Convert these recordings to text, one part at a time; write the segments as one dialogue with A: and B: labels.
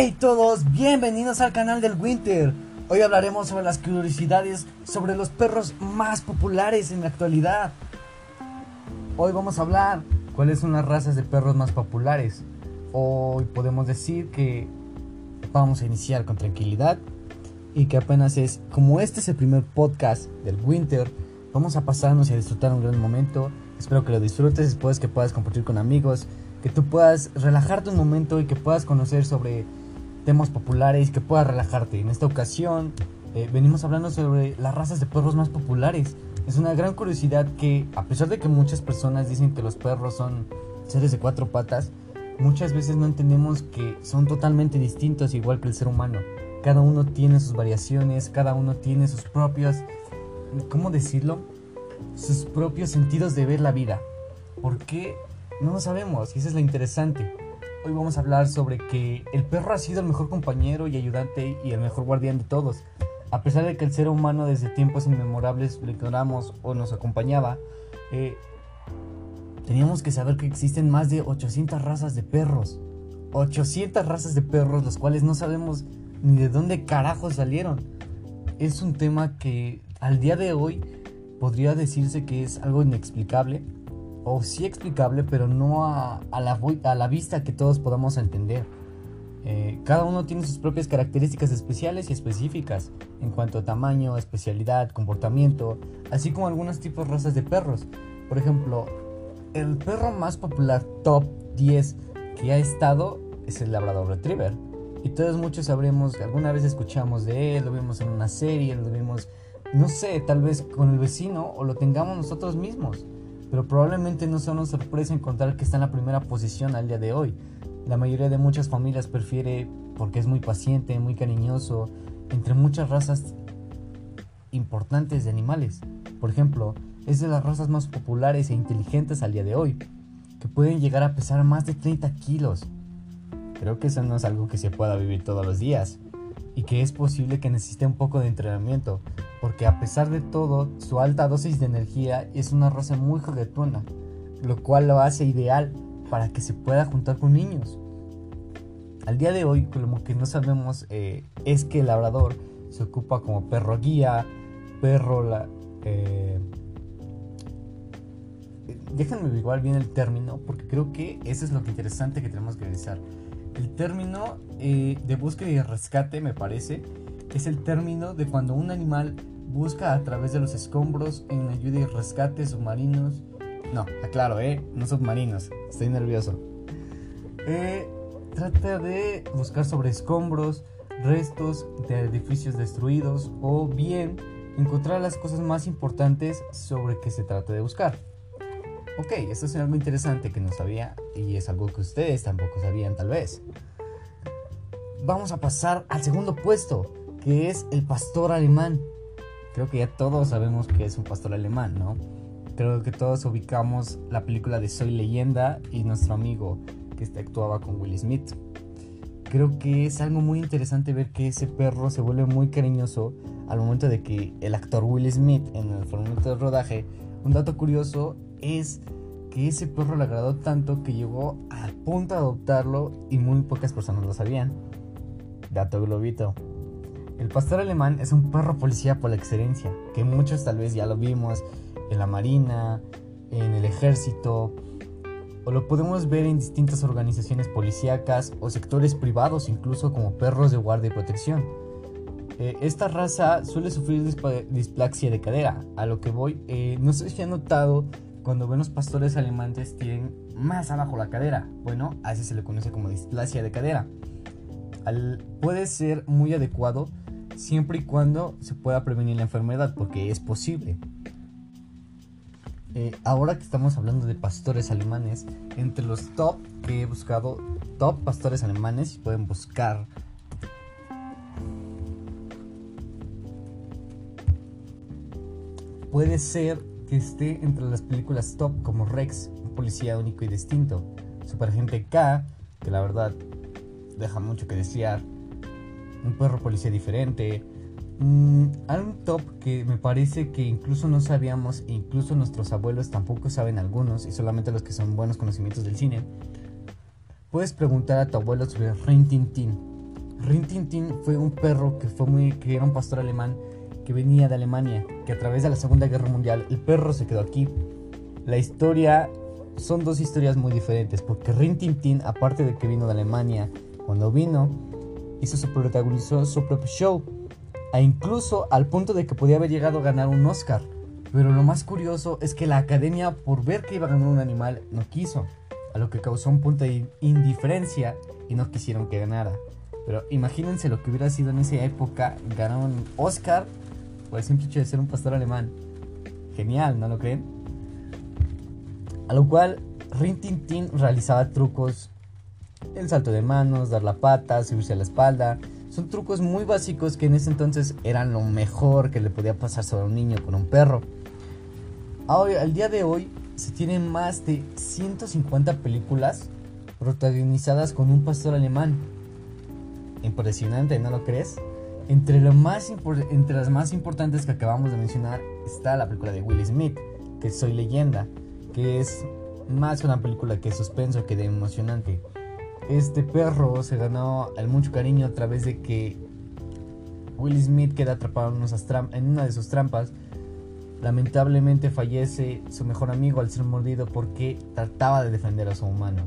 A: Hey todos, bienvenidos al canal del Winter. Hoy hablaremos sobre las curiosidades sobre los perros más populares en la actualidad. Hoy vamos a hablar cuáles son las razas de perros más populares. Hoy podemos decir que vamos a iniciar con tranquilidad y que apenas es, como este es el primer podcast del Winter, vamos a pasarnos y a disfrutar un gran momento. Espero que lo disfrutes, después que puedas compartir con amigos, que tú puedas relajarte un momento y que puedas conocer sobre temas populares, que puedas relajarte. En esta ocasión eh, venimos hablando sobre las razas de perros más populares. Es una gran curiosidad que, a pesar de que muchas personas dicen que los perros son seres de cuatro patas, muchas veces no entendemos que son totalmente distintos igual que el ser humano. Cada uno tiene sus variaciones, cada uno tiene sus propios, ¿cómo decirlo? Sus propios sentidos de ver la vida. ¿Por qué? No lo sabemos y eso es lo interesante. Hoy vamos a hablar sobre que el perro ha sido el mejor compañero y ayudante y el mejor guardián de todos. A pesar de que el ser humano desde tiempos inmemorables lo ignoramos o nos acompañaba, eh, teníamos que saber que existen más de 800 razas de perros. 800 razas de perros, los cuales no sabemos ni de dónde carajo salieron. Es un tema que al día de hoy podría decirse que es algo inexplicable o sí explicable, pero no a, la, a la, vista que todos podamos entender. Eh, cada uno tiene sus propias características especiales y específicas en cuanto a tamaño, especialidad, comportamiento, así como algunos tipos de razas de perros. Por ejemplo, el perro más popular top 10 que ha estado es el Labrador Retriever. Y todos muchos sabremos, alguna vez escuchamos de él, lo vimos en una serie, lo vimos, no sé, tal vez con el vecino o lo tengamos nosotros mismos pero probablemente no sea una sorpresa encontrar que está en la primera posición al día de hoy. La mayoría de muchas familias prefiere porque es muy paciente, muy cariñoso, entre muchas razas importantes de animales. Por ejemplo, es de las razas más populares e inteligentes al día de hoy, que pueden llegar a pesar más de 30 kilos. Creo que eso no es algo que se pueda vivir todos los días y que es posible que necesite un poco de entrenamiento, porque a pesar de todo, su alta dosis de energía es una raza muy juguetona, lo cual lo hace ideal para que se pueda juntar con niños. Al día de hoy, como que no sabemos, eh, es que el labrador se ocupa como perro guía, perro. Eh, déjenme igual bien el término, porque creo que eso es lo que interesante que tenemos que revisar. El término eh, de búsqueda y rescate, me parece, es el término de cuando un animal busca a través de los escombros en ayuda y rescate submarinos. No, aclaro, ¿eh? No submarinos, estoy nervioso. Eh, trata de buscar sobre escombros, restos de edificios destruidos o bien encontrar las cosas más importantes sobre que se trata de buscar. Ok, esto es algo interesante que no sabía y es algo que ustedes tampoco sabían tal vez. Vamos a pasar al segundo puesto, que es el pastor alemán. Creo que ya todos sabemos que es un pastor alemán, ¿no? Creo que todos ubicamos la película de Soy leyenda y nuestro amigo que este actuaba con Will Smith. Creo que es algo muy interesante ver que ese perro se vuelve muy cariñoso al momento de que el actor Will Smith en el momento de rodaje, un dato curioso es que ese perro le agradó tanto que llegó al punto de adoptarlo y muy pocas personas lo sabían. Dato globito. El pastor alemán es un perro policía por la excelencia, que muchos tal vez ya lo vimos en la marina, en el ejército, o lo podemos ver en distintas organizaciones policíacas o sectores privados, incluso como perros de guardia y protección. Eh, esta raza suele sufrir displaxia de cadera, a lo que voy, eh, no sé si han notado cuando ven los pastores alemanes tienen más abajo la cadera. Bueno, así se le conoce como displasia de cadera. puede ser muy adecuado siempre y cuando se pueda prevenir la enfermedad, porque es posible. Eh, ahora que estamos hablando de pastores alemanes, entre los top que he buscado, top pastores alemanes, pueden buscar puede ser que esté entre las películas top como Rex, un policía único y distinto, Superagente K, que la verdad deja mucho que desear, un perro policía diferente, mm, algo top que me parece que incluso no sabíamos e incluso nuestros abuelos tampoco saben algunos y solamente los que son buenos conocimientos del cine. Puedes preguntar a tu abuelo sobre Rin Tin Tin. Rintintin fue un perro que fue muy que era un pastor alemán que venía de Alemania, que a través de la Segunda Guerra Mundial el perro se quedó aquí. La historia son dos historias muy diferentes, porque Rintintin, aparte de que vino de Alemania, cuando vino, hizo su protagonizó su propio show, e incluso al punto de que podía haber llegado a ganar un Oscar. Pero lo más curioso es que la academia, por ver que iba a ganar un animal, no quiso, a lo que causó un punto de indiferencia y no quisieron que ganara. Pero imagínense lo que hubiera sido en esa época ganar un Oscar por el simple hecho de ser un pastor alemán. Genial, ¿no lo creen? A lo cual Rin Tin Tin realizaba trucos, el salto de manos, dar la pata, subirse a la espalda. Son trucos muy básicos que en ese entonces eran lo mejor que le podía pasar sobre un niño con un perro. Ahora, al día de hoy se tienen más de 150 películas protagonizadas con un pastor alemán. Impresionante, ¿no lo crees? Entre, las más importantes que acabamos de mencionar está la película de Will Smith, que Soy leyenda, que es más una película que suspenso que de emocionante. Este perro se ganó el mucho cariño a través de que Will Smith queda atrapado en una de sus trampas. Lamentablemente fallece su mejor amigo al ser mordido porque trataba de defender a su humano.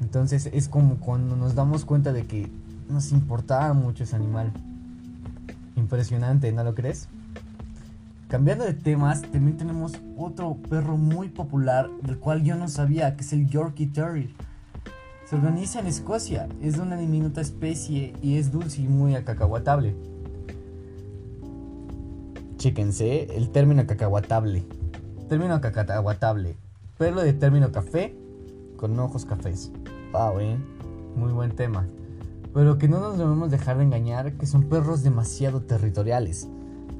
A: Entonces es como cuando nos damos cuenta de que nos importaba mucho ese animal. Impresionante, ¿no lo crees? Cambiando de temas, también tenemos otro perro muy popular del cual yo no sabía, que es el Yorkie Terrier. Se organiza en Escocia, es de una diminuta especie y es dulce y muy acacahuatable. Chéquense el término cacahuatable. Término cacahuatable. Perro de término café con ojos cafés. Wow, eh. Muy buen tema. Pero que no nos debemos dejar de engañar que son perros demasiado territoriales.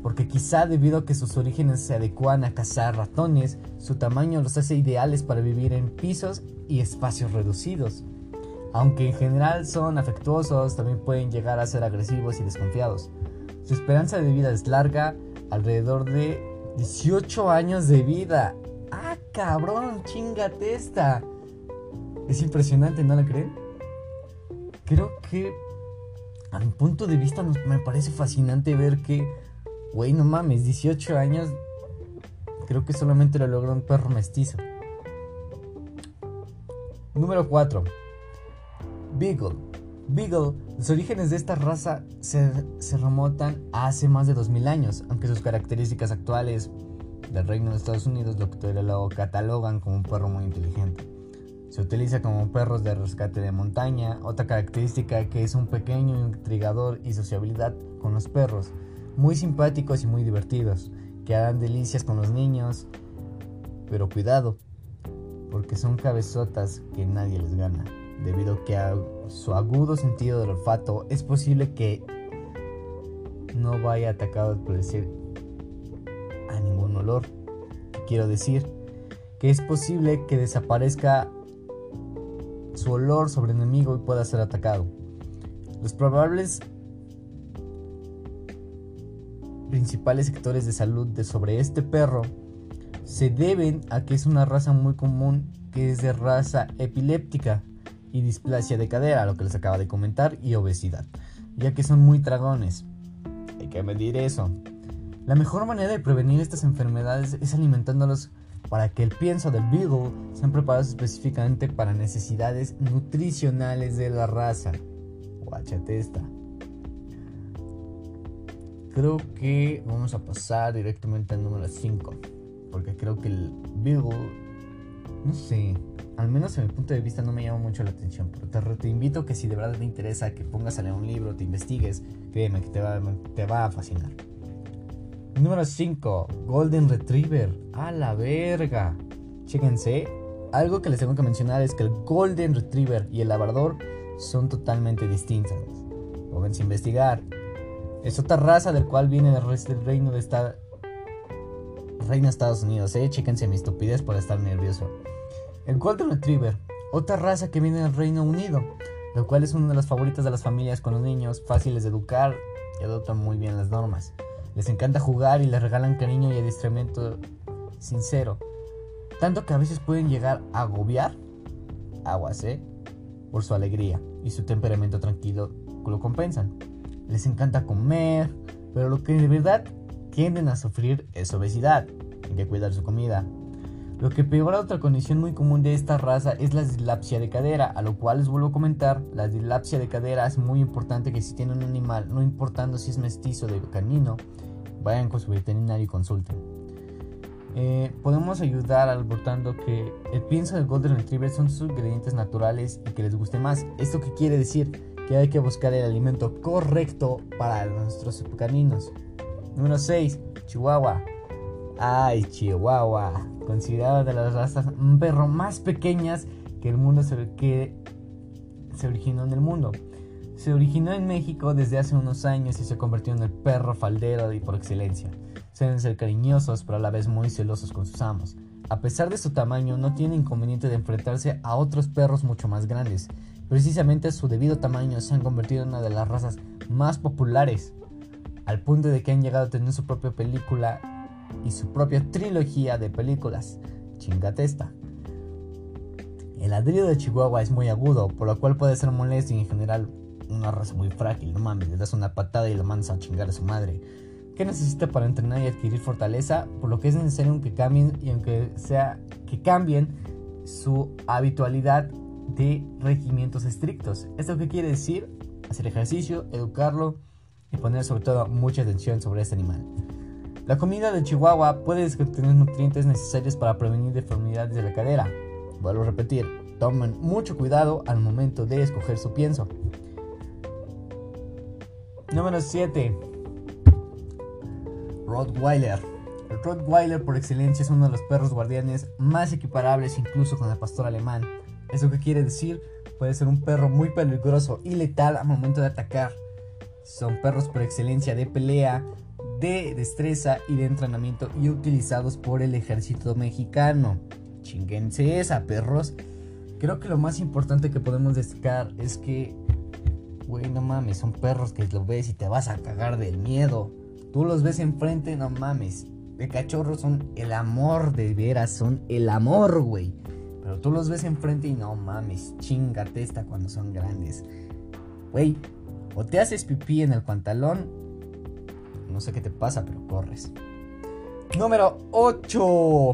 A: Porque quizá debido a que sus orígenes se adecuan a cazar ratones, su tamaño los hace ideales para vivir en pisos y espacios reducidos. Aunque en general son afectuosos, también pueden llegar a ser agresivos y desconfiados. Su esperanza de vida es larga, alrededor de 18 años de vida. ¡Ah, cabrón! ¡Chingate esta! Es impresionante, ¿no la creen? Creo que a mi punto de vista me parece fascinante ver que, güey, no mames, 18 años, creo que solamente lo logró un perro mestizo. Número 4. Beagle. Beagle, los orígenes de esta raza se, se remontan a hace más de 2000 años, aunque sus características actuales del Reino de Estados Unidos lo, lo catalogan como un perro muy inteligente. Se utiliza como perros de rescate de montaña. Otra característica que es un pequeño intrigador y sociabilidad con los perros. Muy simpáticos y muy divertidos. Que harán delicias con los niños. Pero cuidado, porque son cabezotas que nadie les gana. Debido que a su agudo sentido del olfato es posible que no vaya atacado por decir a ningún olor. Quiero decir que es posible que desaparezca su olor sobre enemigo y pueda ser atacado. Los probables principales sectores de salud de sobre este perro se deben a que es una raza muy común que es de raza epiléptica y displasia de cadera, lo que les acaba de comentar, y obesidad, ya que son muy tragones. Hay que medir eso. La mejor manera de prevenir estas enfermedades es alimentándolos para que el pienso del Beagle sean preparados específicamente para necesidades nutricionales de la raza. Guachate esta. Creo que vamos a pasar directamente al número 5. Porque creo que el Beagle, no sé, al menos en mi punto de vista no me llama mucho la atención. Pero te, te invito que si de verdad te interesa que pongas a leer un libro, te investigues, créeme que te va, te va a fascinar. Número 5. Golden Retriever. A la verga. Chéquense. Algo que les tengo que mencionar es que el Golden Retriever y el Labrador son totalmente distintas. Pónganse a investigar. Es otra raza del cual viene el reino de esta... Reino Estados Unidos, eh. Chéquense mi estupidez por estar nervioso. El Golden Retriever. Otra raza que viene del Reino Unido. Lo cual es una de las favoritas de las familias con los niños. Fáciles de educar y adoptan muy bien las normas. Les encanta jugar y les regalan cariño y adiestramiento sincero. Tanto que a veces pueden llegar a agobiar, aguas, ¿eh? Por su alegría y su temperamento tranquilo lo compensan. Les encanta comer, pero lo que de verdad tienden a sufrir es obesidad. Hay que cuidar su comida. Lo que peora otra condición muy común de esta raza es la dislapsia de cadera, a lo cual les vuelvo a comentar, la dislapsia de cadera es muy importante que si tienen un animal, no importando si es mestizo de canino, vayan con su veterinario y consulten. Eh, podemos ayudar abortando que el pienso del Golden Retriever son sus ingredientes naturales y que les guste más. ¿Esto qué quiere decir? Que hay que buscar el alimento correcto para nuestros caninos. Número 6. Chihuahua. Ay, Chihuahua. Considerado de las razas un perro más pequeñas que el mundo se, que se originó en el mundo. Se originó en México desde hace unos años y se convirtió en el perro faldero y por excelencia. Suelen ser cariñosos pero a la vez muy celosos con sus amos. A pesar de su tamaño, no tiene inconveniente de enfrentarse a otros perros mucho más grandes. Precisamente su debido tamaño se han convertido en una de las razas más populares, al punto de que han llegado a tener su propia película y su propia trilogía de películas. Chingatesta. El ladrido de Chihuahua es muy agudo, por lo cual puede ser molesto y en general una raza muy frágil. No mames, le das una patada y lo mandas a chingar a su madre. ¿Qué necesita para entrenar y adquirir fortaleza? Por lo que es necesario que cambien y aunque sea que cambien su habitualidad de regimientos estrictos. ¿Esto qué quiere decir? Hacer ejercicio, educarlo y poner sobre todo mucha atención sobre este animal. La comida de Chihuahua puede contener nutrientes necesarios para prevenir deformidades de la cadera. Vuelvo a repetir, tomen mucho cuidado al momento de escoger su pienso. Número 7. Rottweiler. El Rottweiler por excelencia es uno de los perros guardianes más equiparables incluso con el pastor alemán. ¿Eso qué quiere decir? Puede ser un perro muy peligroso y letal al momento de atacar. Son perros por excelencia de pelea, de destreza y de entrenamiento y utilizados por el ejército mexicano. Chinguense esa, perros. Creo que lo más importante que podemos destacar es que, güey, no mames, son perros que los ves y te vas a cagar del miedo. Tú los ves enfrente, no mames. De cachorros son el amor de veras, son el amor, güey. Pero tú los ves enfrente y no mames, chingate esta cuando son grandes. Güey, o te haces pipí en el pantalón no sé qué te pasa, pero corres. Número 8.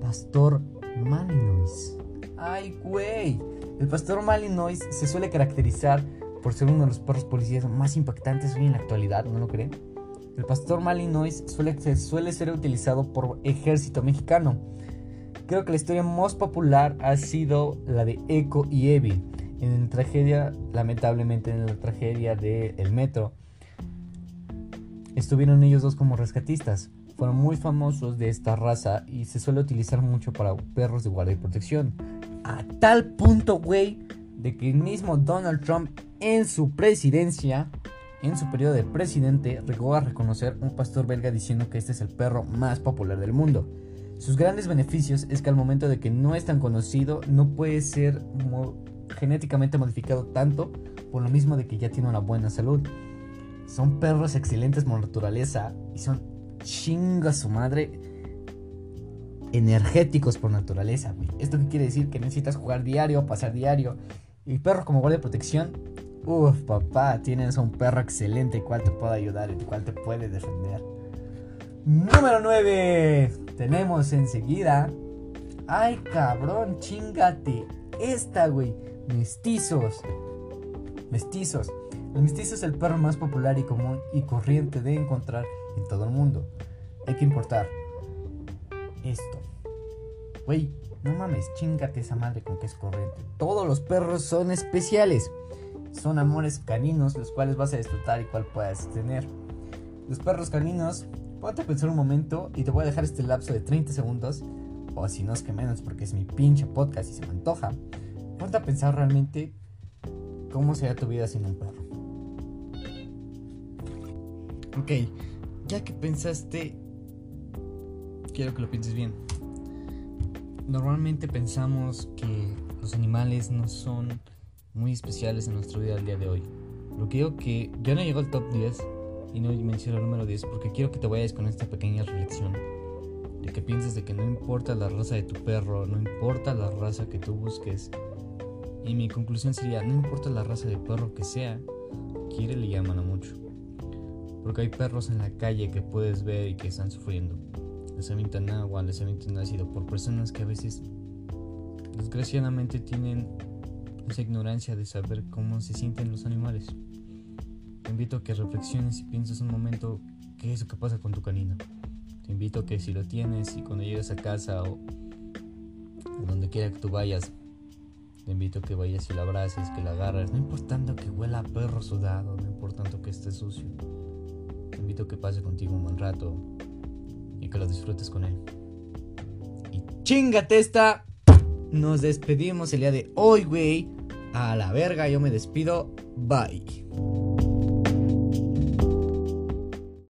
A: Pastor Malinois. Ay, güey. El pastor Malinois se suele caracterizar por ser uno de los perros policías más impactantes hoy en la actualidad, ¿no lo creen? El pastor Malinois suele, suele ser utilizado por ejército mexicano. Creo que la historia más popular ha sido la de Echo y Evie. En la tragedia, lamentablemente en la tragedia del metro, Estuvieron ellos dos como rescatistas. Fueron muy famosos de esta raza y se suele utilizar mucho para perros de guardia y protección. A tal punto, güey, de que el mismo Donald Trump en su presidencia, en su periodo de presidente, llegó a reconocer un pastor belga diciendo que este es el perro más popular del mundo. Sus grandes beneficios es que al momento de que no es tan conocido, no puede ser genéticamente modificado tanto, por lo mismo de que ya tiene una buena salud. Son perros excelentes por naturaleza y son chinga su madre energéticos por naturaleza, ¿Esto qué quiere decir? Que necesitas jugar diario, pasar diario. Y perro como guardia de protección, uff, papá, tienes un perro excelente el cual te puede ayudar, el cual te puede defender. Número 9. Tenemos enseguida. Ay, cabrón, chingate. Esta, güey. Mestizos. Mestizos. El mestizo es el perro más popular y común y corriente de encontrar en todo el mundo. Hay que importar esto. Wey, no mames, chingate esa madre con que es corriente. Todos los perros son especiales. Son amores caninos los cuales vas a disfrutar y cual puedas tener. Los perros caninos, ponte a pensar un momento y te voy a dejar este lapso de 30 segundos. O si no es que menos porque es mi pinche podcast y se me antoja. Ponte a pensar realmente cómo sería tu vida sin un perro. Ok, ya que pensaste, quiero que lo pienses bien. Normalmente pensamos que los animales no son muy especiales en nuestra vida al día de hoy. Que digo que yo no llego al top 10 y no menciono el número 10 porque quiero que te vayas con esta pequeña reflexión. De que pienses de que no importa la raza de tu perro, no importa la raza que tú busques. Y mi conclusión sería, no importa la raza de perro que sea,
B: quiere le llaman a mucho. Porque hay perros en la calle que puedes ver y que están sufriendo. Les avientan agua, les avientan ácido por personas que a veces desgraciadamente tienen esa ignorancia de saber cómo se sienten los animales. Te invito a que reflexiones y pienses un momento qué es lo que pasa con tu canino. Te invito a que si lo tienes y cuando llegues a casa o donde quiera que tú vayas, te invito a que vayas y lo abraces, que lo agarres, no importando que huela a perro sudado, no importando que esté sucio. Te invito a que pase contigo un buen rato que lo disfrutes con él.
A: Y chingate esta. Nos despedimos el día de hoy, güey. A la verga, yo me despido. Bye.